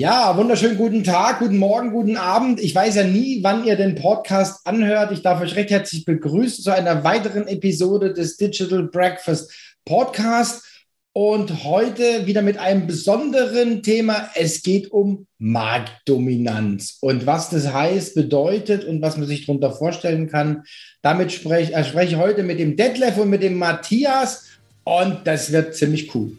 Ja, wunderschönen guten Tag, guten Morgen, guten Abend. Ich weiß ja nie, wann ihr den Podcast anhört. Ich darf euch recht herzlich begrüßen zu einer weiteren Episode des Digital Breakfast Podcast. Und heute wieder mit einem besonderen Thema. Es geht um Marktdominanz und was das heißt, bedeutet und was man sich darunter vorstellen kann. Damit spreche, äh, spreche ich heute mit dem Detlef und mit dem Matthias und das wird ziemlich cool.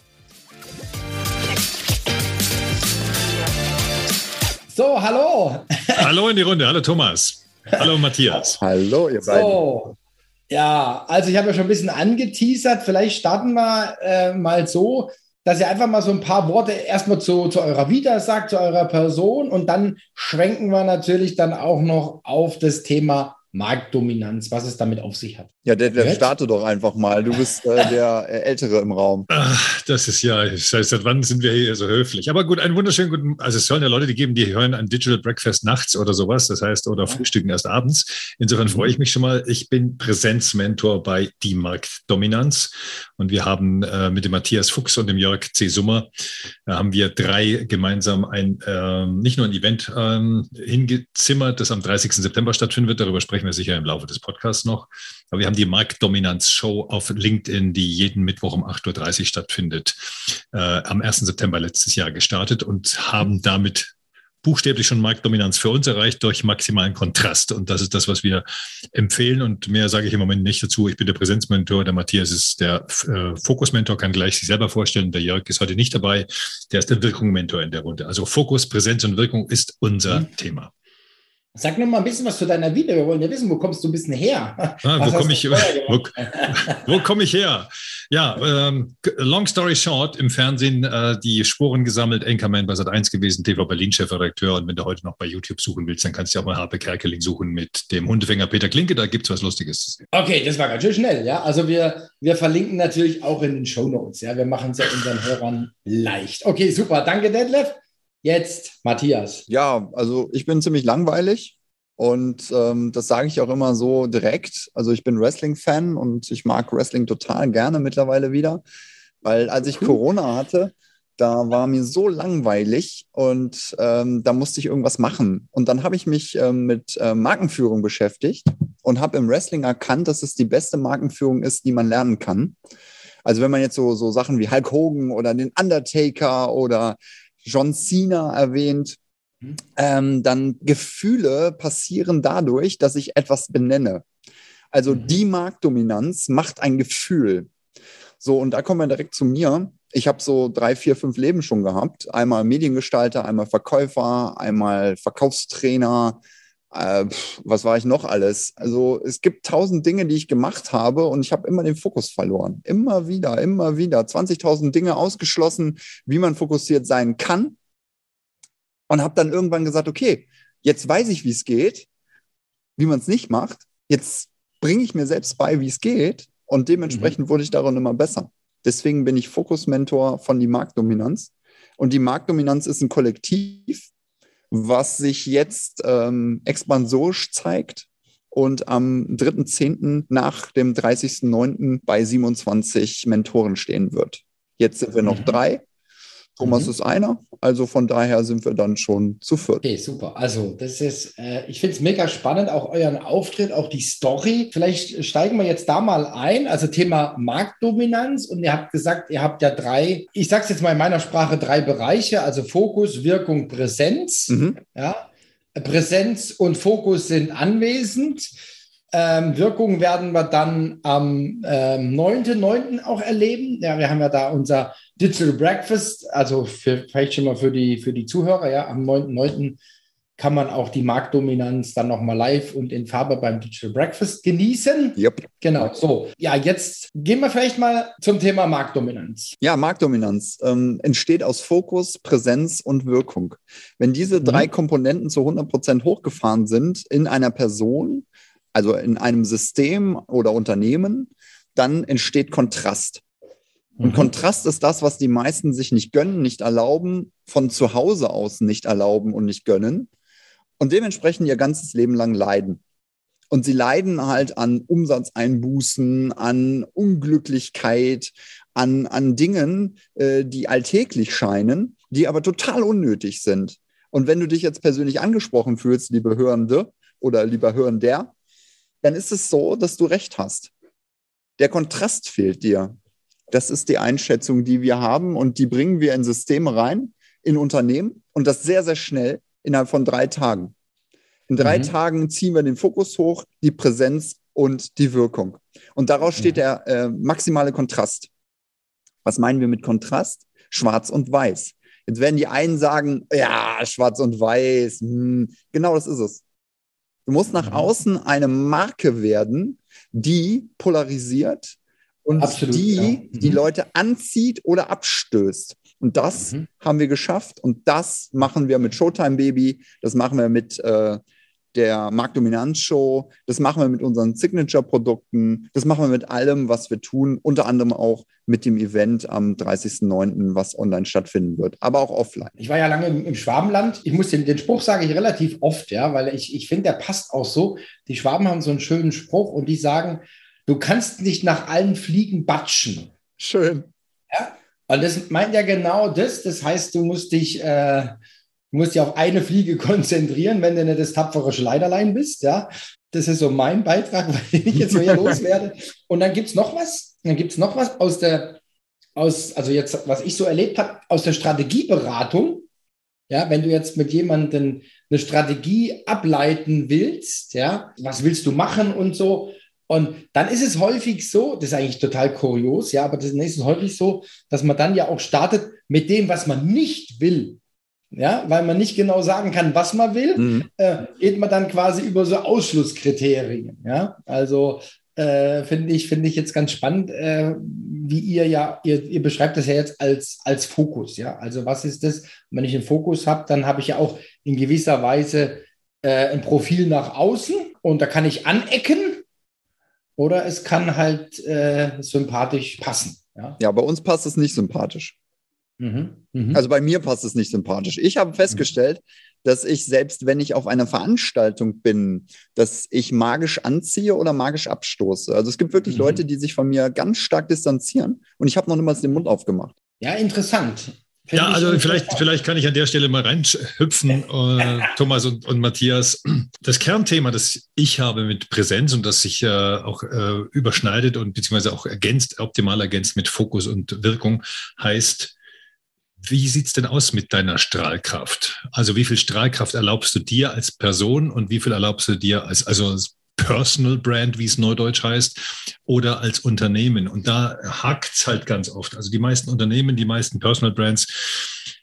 So, hallo. Hallo in die Runde. Hallo Thomas. Hallo Matthias. Hallo ihr beiden. So, ja, also ich habe ja schon ein bisschen angeteasert. Vielleicht starten wir äh, mal so, dass ihr einfach mal so ein paar Worte erstmal zu, zu eurer Vita sagt, zu eurer Person und dann schwenken wir natürlich dann auch noch auf das Thema Marktdominanz, was es damit auf sich hat. Ja, der, der starte doch einfach mal. Du bist äh, der äh, Ältere im Raum. Ach, das ist ja, das heißt, seit wann sind wir hier so höflich? Aber gut, einen wunderschönen guten, also es sollen ja Leute die geben, die hören ein Digital Breakfast nachts oder sowas, das heißt, oder frühstücken erst abends. Insofern freue ich mich schon mal. Ich bin Präsenzmentor bei Die Marktdominanz und wir haben äh, mit dem Matthias Fuchs und dem Jörg C. Summer, äh, haben wir drei gemeinsam ein, äh, nicht nur ein Event ähm, hingezimmert, das am 30. September stattfinden wird, darüber sprechen sprechen wir sicher im Laufe des Podcasts noch. Aber wir haben die Marktdominanz-Show auf LinkedIn, die jeden Mittwoch um 8.30 Uhr stattfindet, äh, am 1. September letztes Jahr gestartet und haben damit buchstäblich schon Marktdominanz für uns erreicht durch maximalen Kontrast. Und das ist das, was wir empfehlen. Und mehr sage ich im Moment nicht dazu. Ich bin der Präsenzmentor, der Matthias ist der äh, Fokusmentor, kann gleich sich selber vorstellen. Der Jörg ist heute nicht dabei. Der ist der Wirkung-Mentor in der Runde. Also Fokus, Präsenz und Wirkung ist unser mhm. Thema. Sag noch mal ein bisschen was zu deiner Vita. Wir wollen ja wissen, wo kommst du ein bisschen her? Ah, wo komme ich, wo, wo komm ich her? Ja, ähm, long story short, im Fernsehen äh, die Spuren gesammelt, Anchorman bei Sat1 gewesen, TV Berlin Chefredakteur. Und wenn du heute noch bei YouTube suchen willst, dann kannst du auch mal Harpe Kerkeling suchen mit dem Hundefänger Peter Klinke. Da gibt es was Lustiges. Okay, das war ganz schön schnell. Ja, also wir, wir verlinken natürlich auch in den Show Notes. Ja, wir machen es ja unseren Hörern leicht. Okay, super. Danke, Detlef. Jetzt, Matthias. Ja, also ich bin ziemlich langweilig und ähm, das sage ich auch immer so direkt. Also ich bin Wrestling-Fan und ich mag Wrestling total gerne mittlerweile wieder, weil als ich cool. Corona hatte, da war mir so langweilig und ähm, da musste ich irgendwas machen. Und dann habe ich mich ähm, mit äh, Markenführung beschäftigt und habe im Wrestling erkannt, dass es die beste Markenführung ist, die man lernen kann. Also wenn man jetzt so, so Sachen wie Hulk Hogan oder den Undertaker oder John Cena erwähnt, mhm. ähm, dann Gefühle passieren dadurch, dass ich etwas benenne. Also mhm. die Marktdominanz macht ein Gefühl. So, und da kommen wir direkt zu mir. Ich habe so drei, vier, fünf Leben schon gehabt. Einmal Mediengestalter, einmal Verkäufer, einmal Verkaufstrainer, äh, was war ich noch alles? Also es gibt tausend Dinge, die ich gemacht habe und ich habe immer den Fokus verloren. Immer wieder, immer wieder. 20.000 Dinge ausgeschlossen, wie man fokussiert sein kann. Und habe dann irgendwann gesagt, okay, jetzt weiß ich, wie es geht, wie man es nicht macht. Jetzt bringe ich mir selbst bei, wie es geht. Und dementsprechend mhm. wurde ich darin immer besser. Deswegen bin ich Fokusmentor von die Marktdominanz. Und die Marktdominanz ist ein Kollektiv, was sich jetzt ähm, expansorisch zeigt und am 3.10. nach dem 30.09. bei 27 Mentoren stehen wird. Jetzt sind wir noch mhm. drei Thomas mhm. ist einer, also von daher sind wir dann schon zu viert. Okay, super. Also das ist, äh, ich finde es mega spannend, auch euren Auftritt, auch die Story. Vielleicht steigen wir jetzt da mal ein. Also Thema Marktdominanz und ihr habt gesagt, ihr habt ja drei, ich sage es jetzt mal in meiner Sprache, drei Bereiche, also Fokus, Wirkung, Präsenz. Mhm. Ja, Präsenz und Fokus sind anwesend. Ähm, Wirkung werden wir dann am ähm, 9.9. auch erleben. Ja, wir haben ja da unser Digital Breakfast, also für, vielleicht schon mal für die, für die Zuhörer, ja, am 9.9. kann man auch die Marktdominanz dann nochmal live und in Farbe beim Digital Breakfast genießen. Yep. Genau, so. Ja, jetzt gehen wir vielleicht mal zum Thema Marktdominanz. Ja, Marktdominanz ähm, entsteht aus Fokus, Präsenz und Wirkung. Wenn diese mhm. drei Komponenten zu 100 Prozent hochgefahren sind in einer Person, also in einem System oder Unternehmen, dann entsteht Kontrast. Und mhm. Kontrast ist das, was die meisten sich nicht gönnen, nicht erlauben, von zu Hause aus nicht erlauben und nicht gönnen und dementsprechend ihr ganzes Leben lang leiden. Und sie leiden halt an Umsatzeinbußen, an Unglücklichkeit, an, an Dingen, äh, die alltäglich scheinen, die aber total unnötig sind. Und wenn du dich jetzt persönlich angesprochen fühlst, liebe Hörende oder lieber Hörender, dann ist es so, dass du recht hast. Der Kontrast fehlt dir. Das ist die Einschätzung, die wir haben und die bringen wir in Systeme rein, in Unternehmen und das sehr, sehr schnell innerhalb von drei Tagen. In drei mhm. Tagen ziehen wir den Fokus hoch, die Präsenz und die Wirkung. Und daraus steht der äh, maximale Kontrast. Was meinen wir mit Kontrast? Schwarz und Weiß. Jetzt werden die einen sagen, ja, schwarz und weiß. Hm, genau das ist es. Du musst nach mhm. außen eine Marke werden, die polarisiert und Absolut, die ja. mhm. die Leute anzieht oder abstößt. Und das mhm. haben wir geschafft und das machen wir mit Showtime Baby, das machen wir mit äh, der Marktdominanz-Show, das machen wir mit unseren Signature-Produkten, das machen wir mit allem, was wir tun, unter anderem auch mit dem Event am 30.09., was online stattfinden wird, aber auch offline. Ich war ja lange im, im Schwabenland. Ich muss den, den Spruch sage ich relativ oft, ja, weil ich, ich finde, der passt auch so. Die Schwaben haben so einen schönen Spruch und die sagen, du kannst nicht nach allen Fliegen batschen. Schön. Ja, und das meint ja genau das. Das heißt, du musst dich, äh, musst dich auf eine Fliege konzentrieren, wenn du nicht das tapfere Schleiderlein bist. Ja, das ist so mein Beitrag, weil ich jetzt wieder loswerde. Und dann gibt es noch was. Dann gibt es noch was aus der, aus, also jetzt, was ich so erlebt habe, aus der Strategieberatung. Ja, wenn du jetzt mit jemandem eine Strategie ableiten willst, ja, was willst du machen und so, und dann ist es häufig so, das ist eigentlich total kurios, ja, aber das ist häufig so, dass man dann ja auch startet mit dem, was man nicht will. Ja, weil man nicht genau sagen kann, was man will, mhm. äh, geht man dann quasi über so Ausschlusskriterien. Ja, also äh, finde ich, finde ich jetzt ganz spannend, äh, wie ihr ja, ihr, ihr beschreibt das ja jetzt als, als Fokus. Ja, also was ist das? Wenn ich einen Fokus habe, dann habe ich ja auch in gewisser Weise äh, ein Profil nach außen und da kann ich anecken oder es kann halt äh, sympathisch passen. Ja? ja, bei uns passt es nicht sympathisch. Mhm. Mhm. Also bei mir passt es nicht sympathisch. Ich habe festgestellt, mhm. dass ich selbst, wenn ich auf einer Veranstaltung bin, dass ich magisch anziehe oder magisch abstoße. Also es gibt wirklich mhm. Leute, die sich von mir ganz stark distanzieren und ich habe noch niemals den Mund aufgemacht. Ja, interessant. Ja, also vielleicht, vielleicht kann ich an der Stelle mal reinhüpfen, äh, Thomas und, und, Matthias. Das Kernthema, das ich habe mit Präsenz und das sich äh, auch äh, überschneidet und beziehungsweise auch ergänzt, optimal ergänzt mit Fokus und Wirkung, heißt, wie sieht's denn aus mit deiner Strahlkraft? Also wie viel Strahlkraft erlaubst du dir als Person und wie viel erlaubst du dir als, also als Personal Brand, wie es neudeutsch heißt, oder als Unternehmen. Und da hakt es halt ganz oft. Also die meisten Unternehmen, die meisten Personal Brands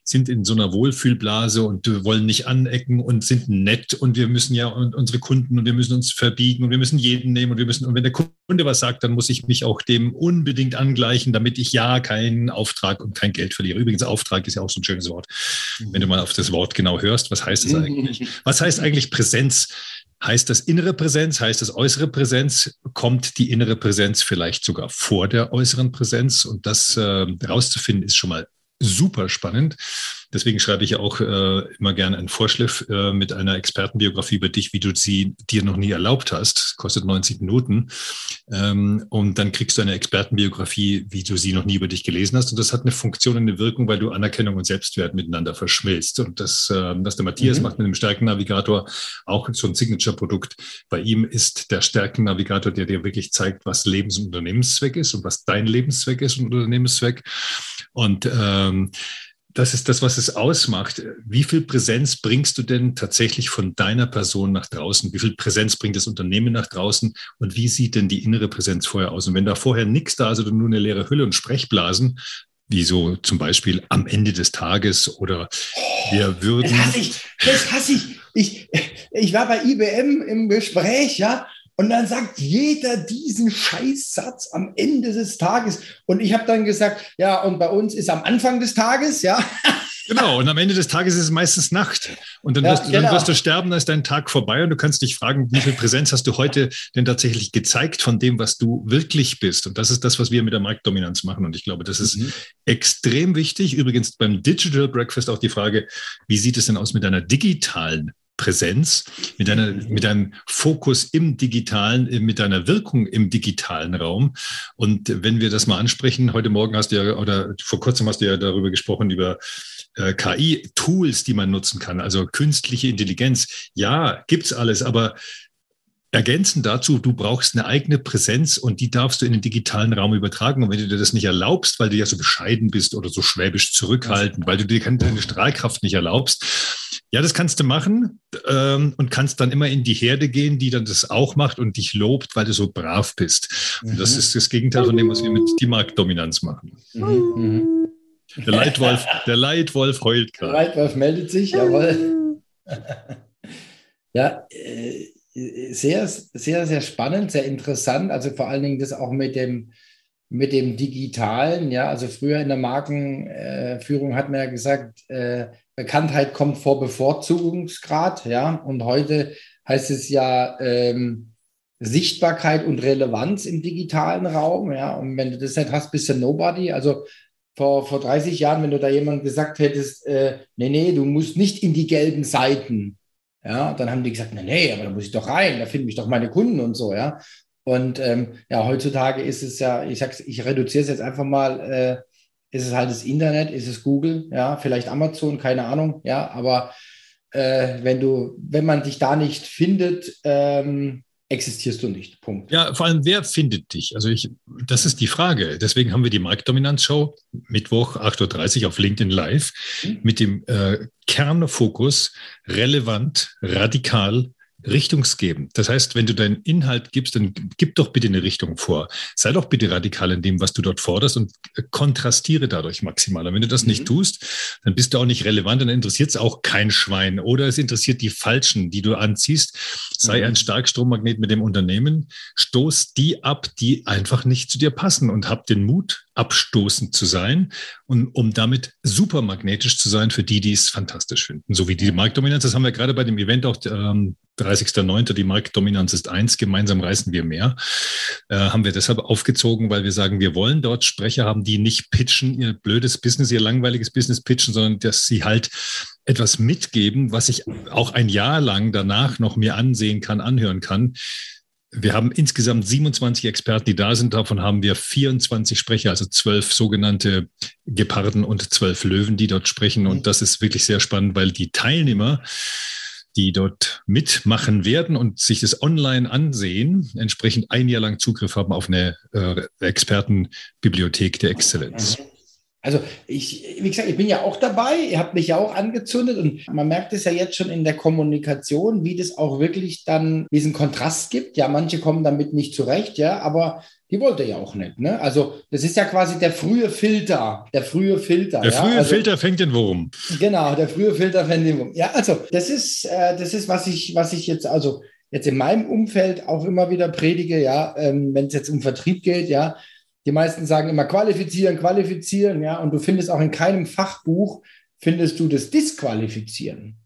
sind in so einer Wohlfühlblase und wollen nicht anecken und sind nett und wir müssen ja unsere Kunden und wir müssen uns verbiegen und wir müssen jeden nehmen und wir müssen, und wenn der Kunde was sagt, dann muss ich mich auch dem unbedingt angleichen, damit ich ja keinen Auftrag und kein Geld verliere. Übrigens, Auftrag ist ja auch so ein schönes Wort. Wenn du mal auf das Wort genau hörst, was heißt das eigentlich? Was heißt eigentlich Präsenz? Heißt das innere Präsenz, heißt das äußere Präsenz? Kommt die innere Präsenz vielleicht sogar vor der äußeren Präsenz? Und das äh, herauszufinden ist schon mal super spannend. Deswegen schreibe ich auch äh, immer gerne einen Vorschliff äh, mit einer Expertenbiografie über dich, wie du sie dir noch nie erlaubt hast. Kostet 90 Minuten. Ähm, und dann kriegst du eine Expertenbiografie, wie du sie noch nie über dich gelesen hast. Und das hat eine Funktion und eine Wirkung, weil du Anerkennung und Selbstwert miteinander verschmilzt. Und das, äh, was der Matthias mhm. macht mit dem Stärkennavigator, auch so ein Signature-Produkt. Bei ihm ist der Stärkennavigator, der dir wirklich zeigt, was Lebens- und Unternehmenszweck ist und was dein Lebenszweck ist und Unternehmenszweck. Und ähm, das ist das, was es ausmacht. Wie viel Präsenz bringst du denn tatsächlich von deiner Person nach draußen? Wie viel Präsenz bringt das Unternehmen nach draußen? Und wie sieht denn die innere Präsenz vorher aus? Und wenn da vorher nichts da ist oder nur eine leere Hülle und Sprechblasen, wie so zum Beispiel am Ende des Tages oder wir würden. Das hasse ich, das hasse ich. ich, ich war bei IBM im Gespräch, ja, und dann sagt jeder diesen Scheißsatz am Ende des Tages. Und ich habe dann gesagt, ja, und bei uns ist am Anfang des Tages, ja. Genau, und am Ende des Tages ist es meistens Nacht. Und dann, ja, wirst, genau. dann wirst du sterben, dann ist dein Tag vorbei und du kannst dich fragen, wie viel Präsenz hast du heute denn tatsächlich gezeigt von dem, was du wirklich bist? Und das ist das, was wir mit der Marktdominanz machen. Und ich glaube, das ist mhm. extrem wichtig. Übrigens beim Digital Breakfast auch die Frage, wie sieht es denn aus mit deiner digitalen Präsenz, mit deiner, mit deinem Fokus im digitalen, mit deiner Wirkung im digitalen Raum. Und wenn wir das mal ansprechen, heute Morgen hast du ja, oder vor kurzem hast du ja darüber gesprochen, über äh, KI-Tools, die man nutzen kann, also künstliche Intelligenz. Ja, gibt's alles, aber Ergänzend dazu, du brauchst eine eigene Präsenz und die darfst du in den digitalen Raum übertragen. Und wenn du dir das nicht erlaubst, weil du ja so bescheiden bist oder so schwäbisch zurückhaltend, weil du dir deine Strahlkraft nicht erlaubst, ja, das kannst du machen ähm, und kannst dann immer in die Herde gehen, die dann das auch macht und dich lobt, weil du so brav bist. Mhm. Und das mhm. ist das Gegenteil von dem, was wir mit die Marktdominanz machen. Mhm. Mhm. Der Leitwolf, der Leitwolf heult gerade. Der Leitwolf meldet sich, jawohl. ja, äh, sehr, sehr, sehr spannend, sehr interessant. Also vor allen Dingen das auch mit dem, mit dem Digitalen. Ja, also früher in der Markenführung hat man ja gesagt, äh, Bekanntheit kommt vor Bevorzugungsgrad. Ja, und heute heißt es ja ähm, Sichtbarkeit und Relevanz im digitalen Raum. Ja, und wenn du das nicht hast, bist du Nobody. Also vor, vor 30 Jahren, wenn du da jemand gesagt hättest, äh, nee, nee, du musst nicht in die gelben Seiten, ja, dann haben die gesagt, nee, nee, aber da muss ich doch rein, da finden mich doch meine Kunden und so, ja. Und ähm, ja, heutzutage ist es ja, ich sag's, ich reduziere es jetzt einfach mal, äh, ist es halt das Internet, ist es Google, ja, vielleicht Amazon, keine Ahnung, ja, aber äh, wenn du, wenn man dich da nicht findet, ähm, existierst du nicht. Punkt. Ja, vor allem, wer findet dich? Also ich, das ist die Frage. Deswegen haben wir die Marktdominanz-Show Mittwoch 8.30 Uhr auf LinkedIn Live mhm. mit dem äh, Kernfokus relevant, radikal, richtungsgebend. Das heißt, wenn du deinen Inhalt gibst, dann gib doch bitte eine Richtung vor. Sei doch bitte radikal in dem, was du dort forderst und kontrastiere dadurch maximal. Und wenn du das mhm. nicht tust, dann bist du auch nicht relevant und dann interessiert es auch kein Schwein. Oder es interessiert die Falschen, die du anziehst. Sei mhm. ein Starkstrommagnet mit dem Unternehmen, stoß die ab, die einfach nicht zu dir passen und hab den Mut, abstoßend zu sein und um damit super magnetisch zu sein für die, die es fantastisch finden. So wie die Marktdominanz, das haben wir gerade bei dem Event auch ähm, 30.09. Die Marktdominanz ist eins, gemeinsam reißen wir mehr. Äh, haben wir deshalb aufgezogen, weil wir sagen, wir wollen dort Sprecher haben, die nicht pitchen, ihr blödes Business, ihr langweiliges Business pitchen, sondern dass sie halt etwas mitgeben, was ich auch ein Jahr lang danach noch mir ansehen kann, anhören kann wir haben insgesamt 27 Experten, die da sind. Davon haben wir 24 Sprecher, also zwölf sogenannte Geparden und zwölf Löwen, die dort sprechen. Und das ist wirklich sehr spannend, weil die Teilnehmer, die dort mitmachen werden und sich das online ansehen, entsprechend ein Jahr lang Zugriff haben auf eine äh, Expertenbibliothek der Exzellenz. Also ich, wie gesagt, ich bin ja auch dabei, ihr habt mich ja auch angezündet und man merkt es ja jetzt schon in der Kommunikation, wie das auch wirklich dann diesen Kontrast gibt. Ja, manche kommen damit nicht zurecht, ja, aber die wollte ja auch nicht. Ne? Also das ist ja quasi der frühe Filter, der frühe Filter. Der ja? frühe also, Filter fängt den Wurm. Genau, der frühe Filter fängt den Wurm. Ja, also das ist, äh, das ist, was ich, was ich jetzt, also jetzt in meinem Umfeld auch immer wieder predige, ja, ähm, wenn es jetzt um Vertrieb geht, ja, die meisten sagen immer qualifizieren, qualifizieren, ja, und du findest auch in keinem Fachbuch findest du das Disqualifizieren.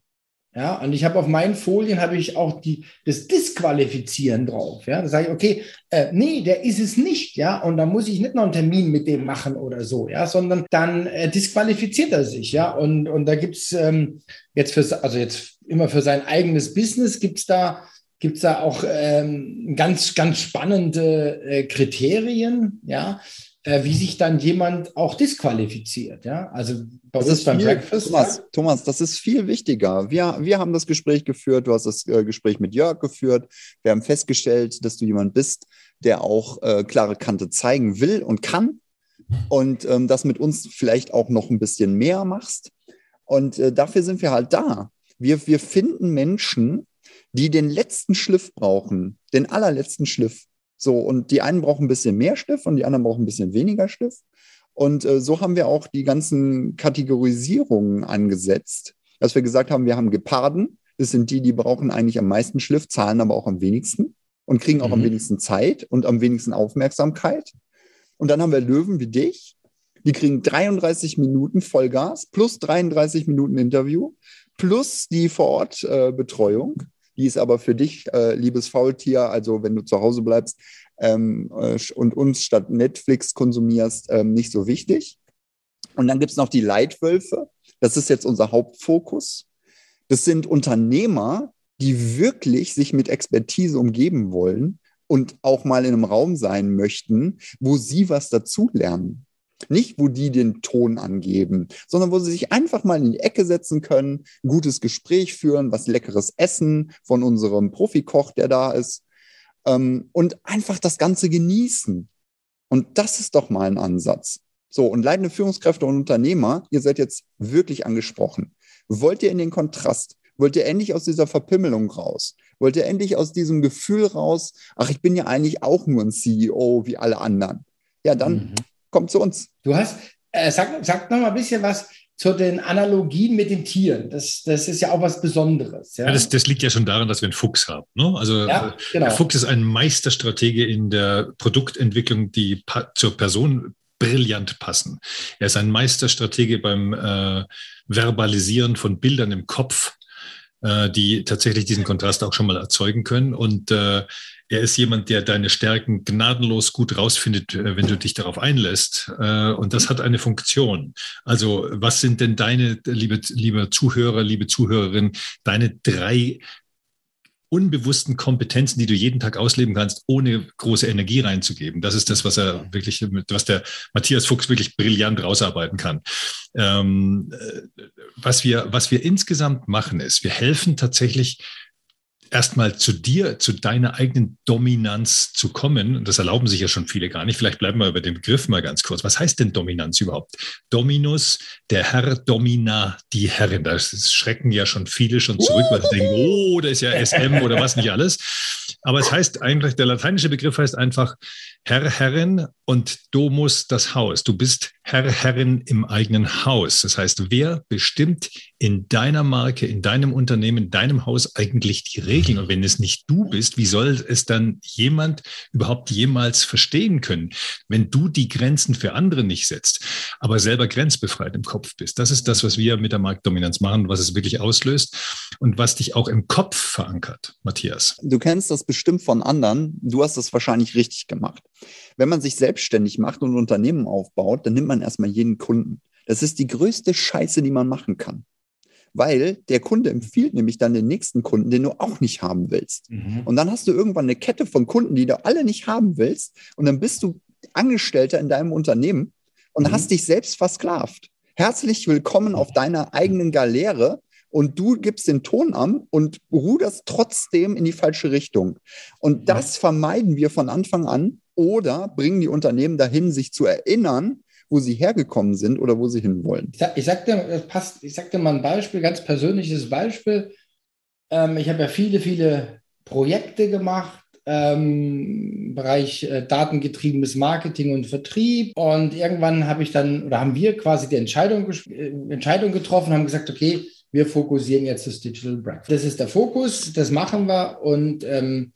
Ja, und ich habe auf meinen Folien habe ich auch die, das Disqualifizieren drauf. Ja, da sage ich, okay, äh, nee, der ist es nicht, ja, und dann muss ich nicht noch einen Termin mit dem machen oder so, ja, sondern dann äh, disqualifiziert er sich, ja, und, und da gibt's ähm, jetzt für, also jetzt immer für sein eigenes Business gibt's da gibt es da auch ähm, ganz, ganz spannende äh, Kriterien, ja, äh, wie sich dann jemand auch disqualifiziert. Ja, also bei das uns beim viel, Breakfast. Thomas? Thomas, das ist viel wichtiger. Wir, wir haben das Gespräch geführt, du hast das äh, Gespräch mit Jörg geführt. Wir haben festgestellt, dass du jemand bist, der auch äh, klare Kante zeigen will und kann und ähm, das mit uns vielleicht auch noch ein bisschen mehr machst. Und äh, dafür sind wir halt da. Wir, wir finden Menschen, die den letzten Schliff brauchen, den allerletzten Schliff. So, und die einen brauchen ein bisschen mehr Schliff und die anderen brauchen ein bisschen weniger Schliff. Und äh, so haben wir auch die ganzen Kategorisierungen angesetzt, dass wir gesagt haben, wir haben Geparden, Das sind die, die brauchen eigentlich am meisten Schliff, zahlen aber auch am wenigsten und kriegen auch mhm. am wenigsten Zeit und am wenigsten Aufmerksamkeit. Und dann haben wir Löwen wie dich, die kriegen 33 Minuten Vollgas plus 33 Minuten Interview plus die Vorortbetreuung. Äh, die ist aber für dich, äh, liebes Faultier, also wenn du zu Hause bleibst ähm, äh, und uns statt Netflix konsumierst, ähm, nicht so wichtig. Und dann gibt es noch die Leitwölfe. Das ist jetzt unser Hauptfokus. Das sind Unternehmer, die wirklich sich mit Expertise umgeben wollen und auch mal in einem Raum sein möchten, wo sie was dazulernen. Nicht, wo die den Ton angeben, sondern wo sie sich einfach mal in die Ecke setzen können, ein gutes Gespräch führen, was leckeres Essen von unserem Profikoch, der da ist, ähm, und einfach das Ganze genießen. Und das ist doch mal ein Ansatz. So, und leitende Führungskräfte und Unternehmer, ihr seid jetzt wirklich angesprochen. Wollt ihr in den Kontrast? Wollt ihr endlich aus dieser Verpimmelung raus? Wollt ihr endlich aus diesem Gefühl raus, ach, ich bin ja eigentlich auch nur ein CEO wie alle anderen? Ja, dann mhm. Kommt zu uns. Du hast, äh, sag, sag noch mal ein bisschen was zu den Analogien mit den Tieren. Das, das ist ja auch was Besonderes. Ja? ja das, das, liegt ja schon daran, dass wir einen Fuchs haben. Ne? Also ja, äh, genau. der Fuchs ist ein Meisterstratege in der Produktentwicklung, die pa zur Person brillant passen. Er ist ein Meisterstratege beim äh, Verbalisieren von Bildern im Kopf, äh, die tatsächlich diesen Kontrast auch schon mal erzeugen können. Und äh, er ist jemand, der deine Stärken gnadenlos gut rausfindet, äh, wenn du dich darauf einlässt. Äh, und das hat eine Funktion. Also was sind denn deine, liebe, liebe Zuhörer, liebe Zuhörerin, deine drei unbewussten Kompetenzen, die du jeden Tag ausleben kannst, ohne große Energie reinzugeben. Das ist das, was er wirklich, was der Matthias Fuchs wirklich brillant rausarbeiten kann. Ähm, äh, was wir, was wir insgesamt machen, ist, wir helfen tatsächlich erstmal zu dir, zu deiner eigenen Dominanz zu kommen. Und das erlauben sich ja schon viele gar nicht. Vielleicht bleiben wir über den Begriff mal ganz kurz. Was heißt denn Dominanz überhaupt? Dominus, der Herr, Domina, die Herrin. Da schrecken ja schon viele schon zurück, weil sie denken, oh, da ist ja SM oder was nicht alles. Aber es heißt eigentlich, der lateinische Begriff heißt einfach Herr, Herrin und Domus das Haus. Du bist Herr, Herrin im eigenen Haus. Das heißt, wer bestimmt in deiner Marke, in deinem Unternehmen, in deinem Haus eigentlich die Regeln? Und wenn es nicht du bist, wie soll es dann jemand überhaupt jemals verstehen können, wenn du die Grenzen für andere nicht setzt, aber selber grenzbefreit im Kopf bist? Das ist das, was wir mit der Marktdominanz machen, was es wirklich auslöst und was dich auch im Kopf verankert, Matthias. Du kennst das bestimmt von anderen. Du hast das wahrscheinlich richtig gemacht. Wenn man sich selbstständig macht und ein Unternehmen aufbaut, dann nimmt man erstmal jeden Kunden. Das ist die größte Scheiße, die man machen kann. Weil der Kunde empfiehlt nämlich dann den nächsten Kunden, den du auch nicht haben willst. Mhm. Und dann hast du irgendwann eine Kette von Kunden, die du alle nicht haben willst. Und dann bist du Angestellter in deinem Unternehmen und mhm. hast dich selbst versklavt. Herzlich willkommen auf deiner eigenen Galeere und du gibst den Ton an und ruderst trotzdem in die falsche Richtung. Und das vermeiden wir von Anfang an oder bringen die Unternehmen dahin, sich zu erinnern, wo sie hergekommen sind oder wo sie hinwollen. Ich, sag, ich sagte, das passt, ich sagte mal ein Beispiel, ganz persönliches Beispiel. Ähm, ich habe ja viele, viele Projekte gemacht ähm, Bereich äh, datengetriebenes Marketing und Vertrieb. Und irgendwann habe ich dann, oder haben wir quasi die Entscheidung, äh, Entscheidung getroffen, haben gesagt, okay, wir fokussieren jetzt das Digital Breakfast. Das ist der Fokus, das machen wir und ähm,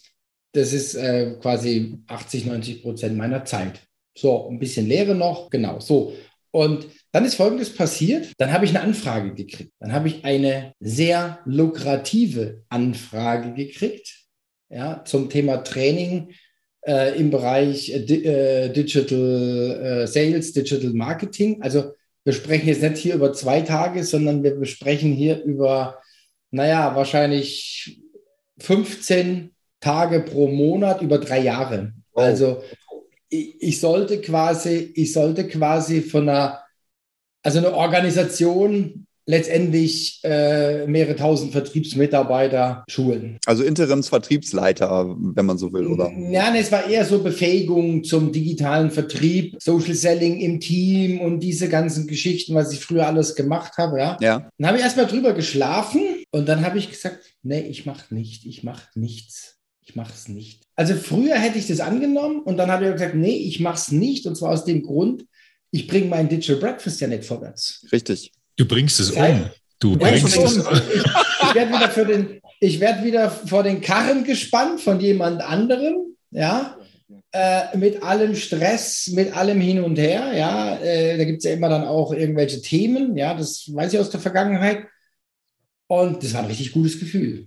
das ist äh, quasi 80, 90 Prozent meiner Zeit. So, ein bisschen Lehre noch, genau, so. Und dann ist Folgendes passiert. Dann habe ich eine Anfrage gekriegt. Dann habe ich eine sehr lukrative Anfrage gekriegt ja, zum Thema Training äh, im Bereich äh, äh Digital äh, Sales, Digital Marketing. Also wir sprechen jetzt nicht hier über zwei Tage, sondern wir besprechen hier über, naja, wahrscheinlich 15 Tage pro Monat über drei Jahre. Oh. Also ich, ich, sollte quasi, ich sollte quasi von einer, also eine Organisation letztendlich äh, mehrere tausend Vertriebsmitarbeiter schulen. Also Interims-Vertriebsleiter, wenn man so will, oder? Ja, es war eher so Befähigung zum digitalen Vertrieb, Social Selling im Team und diese ganzen Geschichten, was ich früher alles gemacht habe. Ja. ja. Dann habe ich erstmal drüber geschlafen und dann habe ich gesagt, nee, ich mache nicht, ich mache nichts. Ich mache es nicht. Also früher hätte ich das angenommen und dann habe ich gesagt, nee, ich mache es nicht. Und zwar aus dem Grund, ich bringe mein Digital Breakfast ja nicht vorwärts. Richtig. Du bringst es um. Du bringst es um. ich werde wieder, für den, ich werd wieder vor den Karren gespannt von jemand anderem, ja, äh, mit allem Stress, mit allem hin und her, ja, äh, da gibt es ja immer dann auch irgendwelche Themen, ja, das weiß ich aus der Vergangenheit. Und das war ein richtig gutes Gefühl.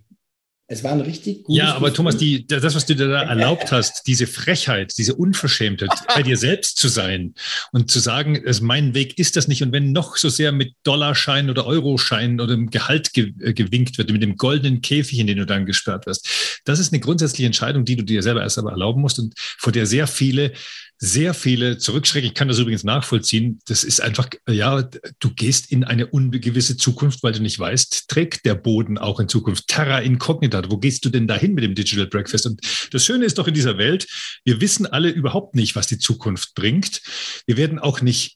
Es war ein richtig gutes Ja, aber Gefühl. Thomas, die, das, was du dir da erlaubt hast, diese Frechheit, diese Unverschämtheit, bei dir selbst zu sein und zu sagen, also mein Weg ist das nicht. Und wenn noch so sehr mit Dollarscheinen oder Euroscheinen oder im Gehalt ge äh, gewinkt wird, mit dem goldenen Käfig, in den du dann gesperrt wirst, das ist eine grundsätzliche Entscheidung, die du dir selber erst aber erlauben musst und vor der sehr viele sehr viele zurückschrecken. Ich kann das übrigens nachvollziehen. Das ist einfach, ja, du gehst in eine ungewisse Zukunft, weil du nicht weißt, trägt der Boden auch in Zukunft Terra Incognita. Wo gehst du denn dahin mit dem Digital Breakfast? Und das Schöne ist doch in dieser Welt, wir wissen alle überhaupt nicht, was die Zukunft bringt. Wir werden auch nicht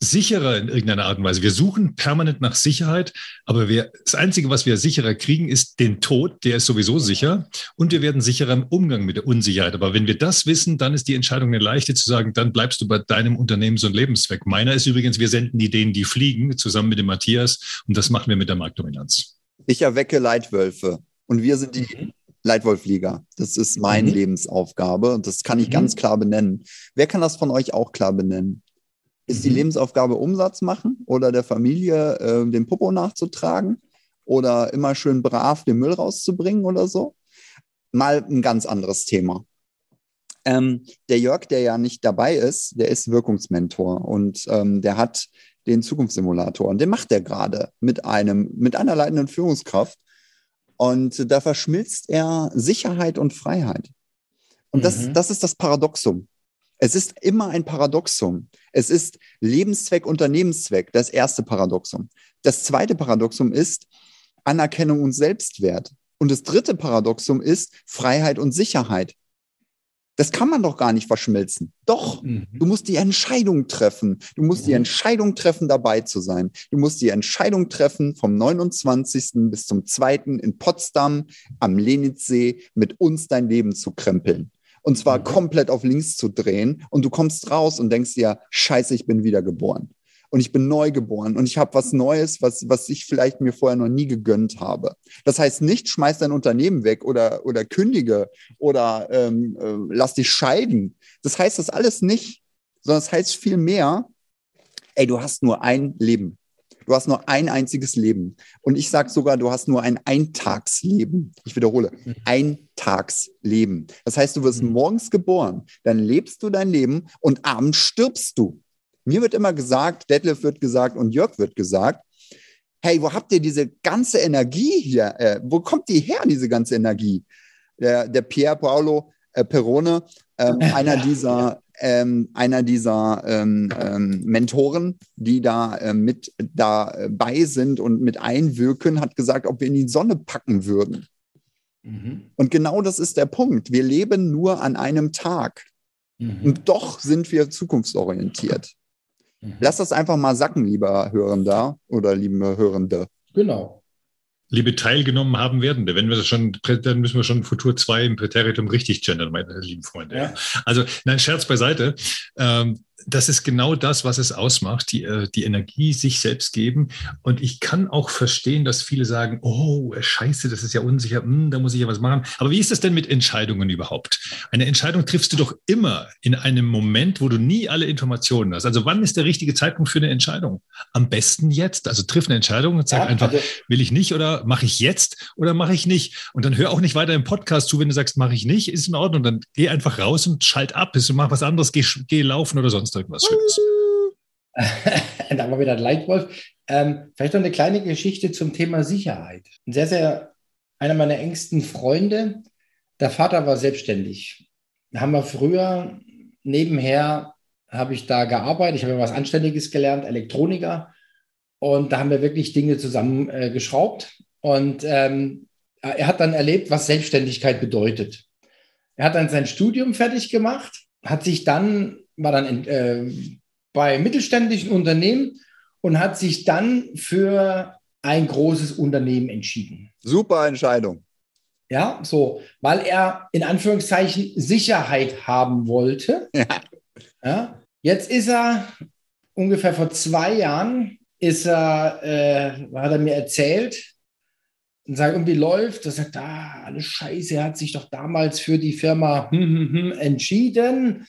sicherer in irgendeiner Art und Weise. Wir suchen permanent nach Sicherheit, aber wir, das Einzige, was wir sicherer kriegen, ist den Tod, der ist sowieso sicher und wir werden sicherer im Umgang mit der Unsicherheit. Aber wenn wir das wissen, dann ist die Entscheidung eine leichte zu sagen, dann bleibst du bei deinem Unternehmen so ein Lebenszweck. Meiner ist übrigens, wir senden Ideen, die fliegen, zusammen mit dem Matthias und das machen wir mit der Marktdominanz. Ich erwecke Leitwölfe und wir sind die mhm. Leitwolfliga. Das ist meine mhm. Lebensaufgabe und das kann ich mhm. ganz klar benennen. Wer kann das von euch auch klar benennen? Ist die mhm. Lebensaufgabe Umsatz machen oder der Familie äh, den Popo nachzutragen oder immer schön brav den Müll rauszubringen oder so? Mal ein ganz anderes Thema. Ähm, der Jörg, der ja nicht dabei ist, der ist Wirkungsmentor und ähm, der hat den Zukunftssimulator und den macht er gerade mit einem, mit einer leitenden Führungskraft. Und da verschmilzt er Sicherheit und Freiheit. Und das, mhm. das ist das Paradoxum. Es ist immer ein Paradoxum. Es ist Lebenszweck, Unternehmenszweck, das erste Paradoxum. Das zweite Paradoxum ist Anerkennung und Selbstwert. Und das dritte Paradoxum ist Freiheit und Sicherheit. Das kann man doch gar nicht verschmelzen. Doch, mhm. du musst die Entscheidung treffen. Du musst mhm. die Entscheidung treffen, dabei zu sein. Du musst die Entscheidung treffen, vom 29. bis zum 2. in Potsdam am Lenitzsee mit uns dein Leben zu krempeln und zwar komplett auf links zu drehen und du kommst raus und denkst dir, scheiße, ich bin wiedergeboren und ich bin neu geboren und ich habe was Neues, was, was ich vielleicht mir vorher noch nie gegönnt habe. Das heißt nicht, schmeiß dein Unternehmen weg oder, oder kündige oder ähm, äh, lass dich scheiden. Das heißt das alles nicht, sondern es das heißt viel mehr, ey, du hast nur ein Leben. Du hast nur ein einziges Leben. Und ich sage sogar, du hast nur ein Eintagsleben. Ich wiederhole. Eintagsleben. Das heißt, du wirst mhm. morgens geboren, dann lebst du dein Leben und abends stirbst du. Mir wird immer gesagt, Detlef wird gesagt und Jörg wird gesagt, hey, wo habt ihr diese ganze Energie hier? Äh, wo kommt die her, diese ganze Energie? Der, der Pier Paolo äh, Perone, äh, einer dieser ähm, einer dieser ähm, ähm, Mentoren, die da äh, mit dabei sind und mit einwirken, hat gesagt, ob wir in die Sonne packen würden. Mhm. Und genau das ist der Punkt. Wir leben nur an einem Tag. Mhm. Und doch sind wir zukunftsorientiert. Mhm. Lass das einfach mal sacken, lieber Hörender oder liebe Hörende. Genau liebe teilgenommen haben werdende. Wenn wir das schon, dann müssen wir schon Futur 2 im Präteritum richtig gendern, meine lieben Freunde. Ja. Also, nein, Scherz beiseite. Ähm, das ist genau das, was es ausmacht, die, äh, die Energie sich selbst geben. Und ich kann auch verstehen, dass viele sagen, oh, scheiße, das ist ja unsicher, hm, da muss ich ja was machen. Aber wie ist das denn mit Entscheidungen überhaupt? Eine Entscheidung triffst du doch immer in einem Moment, wo du nie alle Informationen hast. Also wann ist der richtige Zeitpunkt für eine Entscheidung? Am besten jetzt. Also triff eine Entscheidung und sag ja, einfach, also, will ich nicht oder mache ich jetzt oder mache ich nicht? Und dann hör auch nicht weiter im Podcast zu, wenn du sagst, mache ich nicht, ist in Ordnung. Dann geh einfach raus und schalt ab. Mach was anderes, geh, geh laufen oder sonst irgendwas Schönes. da war wieder ein Leitwolf. Ähm, vielleicht noch eine kleine Geschichte zum Thema Sicherheit. Ein sehr, sehr, einer meiner engsten Freunde, der Vater war selbstständig. Da haben wir früher nebenher, habe ich da gearbeitet. Ich habe was Anständiges gelernt, Elektroniker. Und da haben wir wirklich Dinge zusammengeschraubt. Äh, und ähm, er hat dann erlebt, was Selbstständigkeit bedeutet. Er hat dann sein Studium fertig gemacht, hat sich dann war dann in, äh, bei mittelständischen Unternehmen und hat sich dann für ein großes Unternehmen entschieden. Super Entscheidung. Ja, so, weil er in Anführungszeichen Sicherheit haben wollte. Ja. ja jetzt ist er ungefähr vor zwei Jahren, ist er, äh, hat er mir erzählt, und sagt, irgendwie läuft, da sagt, ah, alles scheiße, er hat sich doch damals für die Firma hm, hm, hm, entschieden.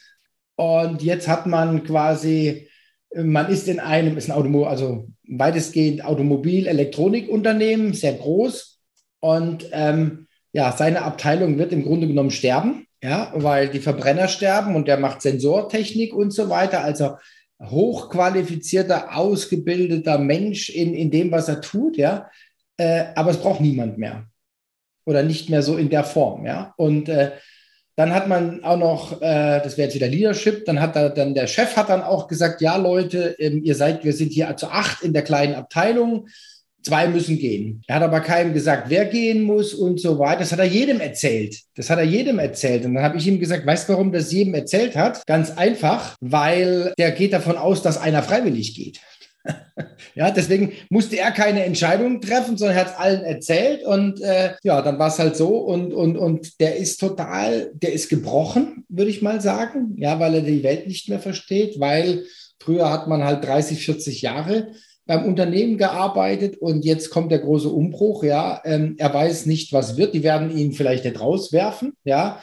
Und jetzt hat man quasi, man ist in einem, ist ein Automobil, also weitestgehend Automobil-Elektronikunternehmen, sehr groß. Und ähm, ja, seine Abteilung wird im Grunde genommen sterben, ja, weil die Verbrenner sterben und der macht Sensortechnik und so weiter. Also hochqualifizierter, ausgebildeter Mensch in, in dem, was er tut, ja. Äh, aber es braucht niemand mehr. Oder nicht mehr so in der Form, ja. Und äh, dann hat man auch noch, äh, das wäre jetzt wieder Leadership, dann hat da, dann der Chef hat dann auch gesagt, ja Leute, ähm, ihr seid, wir sind hier zu acht in der kleinen Abteilung, zwei müssen gehen. Er hat aber keinem gesagt, wer gehen muss und so weiter. Das hat er jedem erzählt. Das hat er jedem erzählt. Und dann habe ich ihm gesagt, weißt du, warum das jedem erzählt hat? Ganz einfach, weil der geht davon aus, dass einer freiwillig geht. ja, deswegen musste er keine Entscheidung treffen, sondern er hat es allen erzählt und äh, ja, dann war es halt so und, und, und der ist total, der ist gebrochen, würde ich mal sagen, ja, weil er die Welt nicht mehr versteht, weil früher hat man halt 30, 40 Jahre beim Unternehmen gearbeitet und jetzt kommt der große Umbruch, ja, ähm, er weiß nicht, was wird, die werden ihn vielleicht nicht rauswerfen, ja,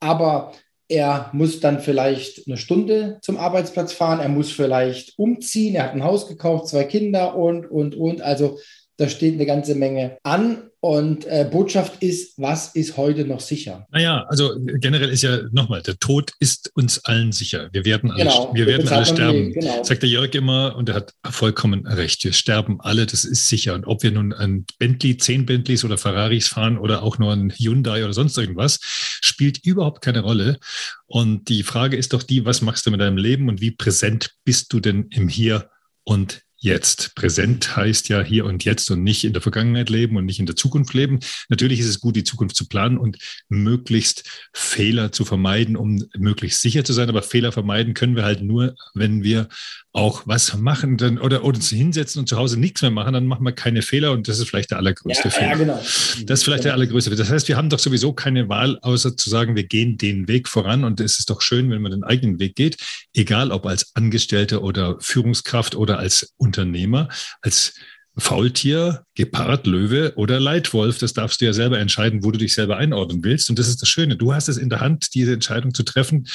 aber er muss dann vielleicht eine Stunde zum Arbeitsplatz fahren, er muss vielleicht umziehen, er hat ein Haus gekauft, zwei Kinder und, und, und. Also da steht eine ganze Menge an. Und äh, Botschaft ist, was ist heute noch sicher? Naja, also generell ist ja nochmal, der Tod ist uns allen sicher. Wir werden alle, genau, wir werden alle sterben. Genau. Sagt der Jörg immer und er hat vollkommen recht. Wir sterben alle, das ist sicher. Und ob wir nun ein Bentley, zehn Bentleys oder Ferraris fahren oder auch nur ein Hyundai oder sonst irgendwas, spielt überhaupt keine Rolle. Und die Frage ist doch die, was machst du mit deinem Leben und wie präsent bist du denn im Hier und jetzt. Präsent heißt ja hier und jetzt und nicht in der Vergangenheit leben und nicht in der Zukunft leben. Natürlich ist es gut, die Zukunft zu planen und möglichst Fehler zu vermeiden, um möglichst sicher zu sein. Aber Fehler vermeiden können wir halt nur, wenn wir auch was machen dann, oder, oder uns hinsetzen und zu Hause nichts mehr machen, dann machen wir keine Fehler und das ist vielleicht der allergrößte ja, Fehler. Ja, genau. Das ist vielleicht der allergrößte Fehler. Das heißt, wir haben doch sowieso keine Wahl, außer zu sagen, wir gehen den Weg voran und es ist doch schön, wenn man den eigenen Weg geht, egal ob als Angestellter oder Führungskraft oder als Unternehmer, als Faultier, Gepard, Löwe oder Leitwolf, das darfst du ja selber entscheiden, wo du dich selber einordnen willst. Und das ist das Schöne. Du hast es in der Hand, diese Entscheidung zu treffen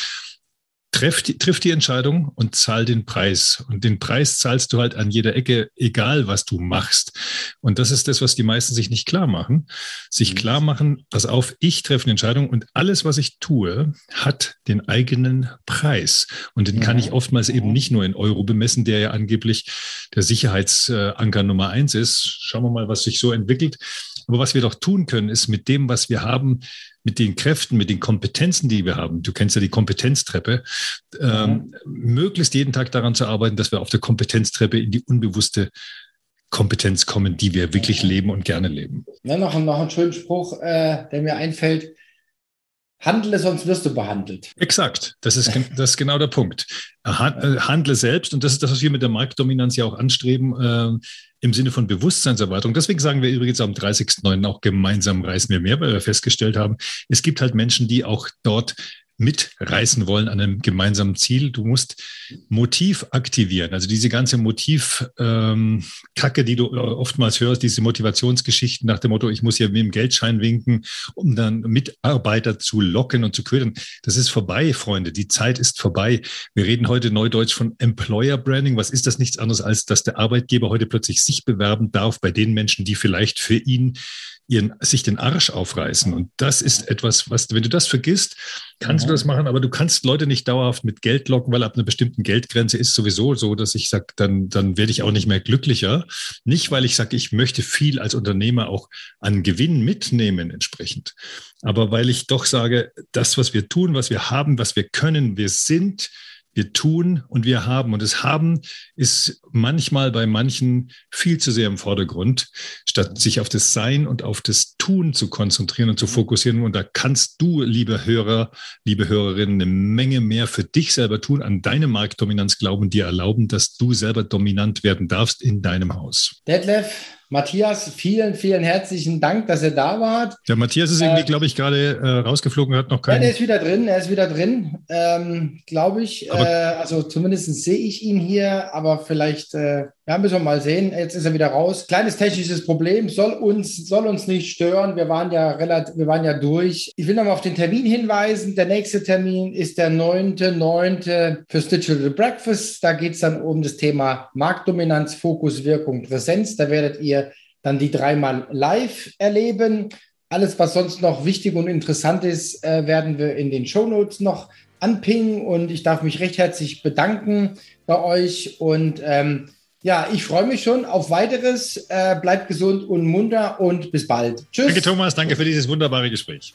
treff die, triff die Entscheidung und zahl den Preis. Und den Preis zahlst du halt an jeder Ecke, egal was du machst. Und das ist das, was die meisten sich nicht klar machen. Sich mhm. klar machen, pass auf, ich treffe eine Entscheidung und alles, was ich tue, hat den eigenen Preis. Und den kann ich oftmals eben nicht nur in Euro bemessen, der ja angeblich der Sicherheitsanker Nummer eins ist. Schauen wir mal, was sich so entwickelt. Aber was wir doch tun können, ist mit dem, was wir haben, mit den Kräften, mit den Kompetenzen, die wir haben, du kennst ja die Kompetenztreppe, ähm, möglichst jeden Tag daran zu arbeiten, dass wir auf der Kompetenztreppe in die unbewusste Kompetenz kommen, die wir wirklich leben und gerne leben. Ja, noch, noch einen schönen Spruch, äh, der mir einfällt. Handle, sonst wirst du behandelt. Exakt, das ist, das ist genau der Punkt. Äh, handle selbst, und das ist das, was wir mit der Marktdominanz ja auch anstreben, äh, im Sinne von Bewusstseinserweiterung. Deswegen sagen wir übrigens am 30.09. auch gemeinsam reisen wir mehr, weil wir festgestellt haben, es gibt halt Menschen, die auch dort mitreißen wollen an einem gemeinsamen Ziel. Du musst Motiv aktivieren. Also diese ganze Motivkacke, ähm, die du oftmals hörst, diese Motivationsgeschichten nach dem Motto, ich muss hier mit dem Geldschein winken, um dann Mitarbeiter zu locken und zu ködern. Das ist vorbei, Freunde. Die Zeit ist vorbei. Wir reden heute neudeutsch von Employer Branding. Was ist das nichts anderes, als dass der Arbeitgeber heute plötzlich sich bewerben darf bei den Menschen, die vielleicht für ihn ihren, sich den Arsch aufreißen. Und das ist etwas, was, wenn du das vergisst, kannst ja. du das machen, aber du kannst Leute nicht dauerhaft mit Geld locken, weil ab einer bestimmten Geldgrenze ist sowieso so, dass ich sage, dann, dann werde ich auch nicht mehr glücklicher. Nicht, weil ich sage, ich möchte viel als Unternehmer auch an Gewinn mitnehmen entsprechend, aber weil ich doch sage, das, was wir tun, was wir haben, was wir können, wir sind, wir tun und wir haben. Und das Haben ist manchmal bei manchen viel zu sehr im Vordergrund, statt sich auf das Sein und auf das Tun zu konzentrieren und zu fokussieren. Und da kannst du, liebe Hörer, liebe Hörerinnen, eine Menge mehr für dich selber tun, an deine Marktdominanz glauben, dir erlauben, dass du selber dominant werden darfst in deinem Haus. Detlef, Matthias, vielen, vielen herzlichen Dank, dass ihr da wart. Der Matthias ist irgendwie, äh, glaube ich, gerade äh, rausgeflogen, hat noch keinen. Ja, der ist wieder drin, er ist wieder drin, ähm, glaube ich. Äh, also zumindest sehe ich ihn hier, aber vielleicht, äh, ja, müssen wir mal sehen. Jetzt ist er wieder raus. Kleines technisches Problem, soll uns, soll uns nicht stören. Wir waren ja relativ, wir waren ja durch. Ich will nochmal auf den Termin hinweisen. Der nächste Termin ist der 9.9. fürs Digital Breakfast. Da geht es dann um das Thema Marktdominanz, Fokus, Wirkung, Präsenz. Da werdet ihr dann die dreimal live erleben. Alles, was sonst noch wichtig und interessant ist, äh, werden wir in den Show Notes noch anpingen. Und ich darf mich recht herzlich bedanken bei euch und ähm, ja, ich freue mich schon auf weiteres. Äh, bleibt gesund und munter und bis bald. Tschüss. Danke, Thomas. Danke für dieses wunderbare Gespräch.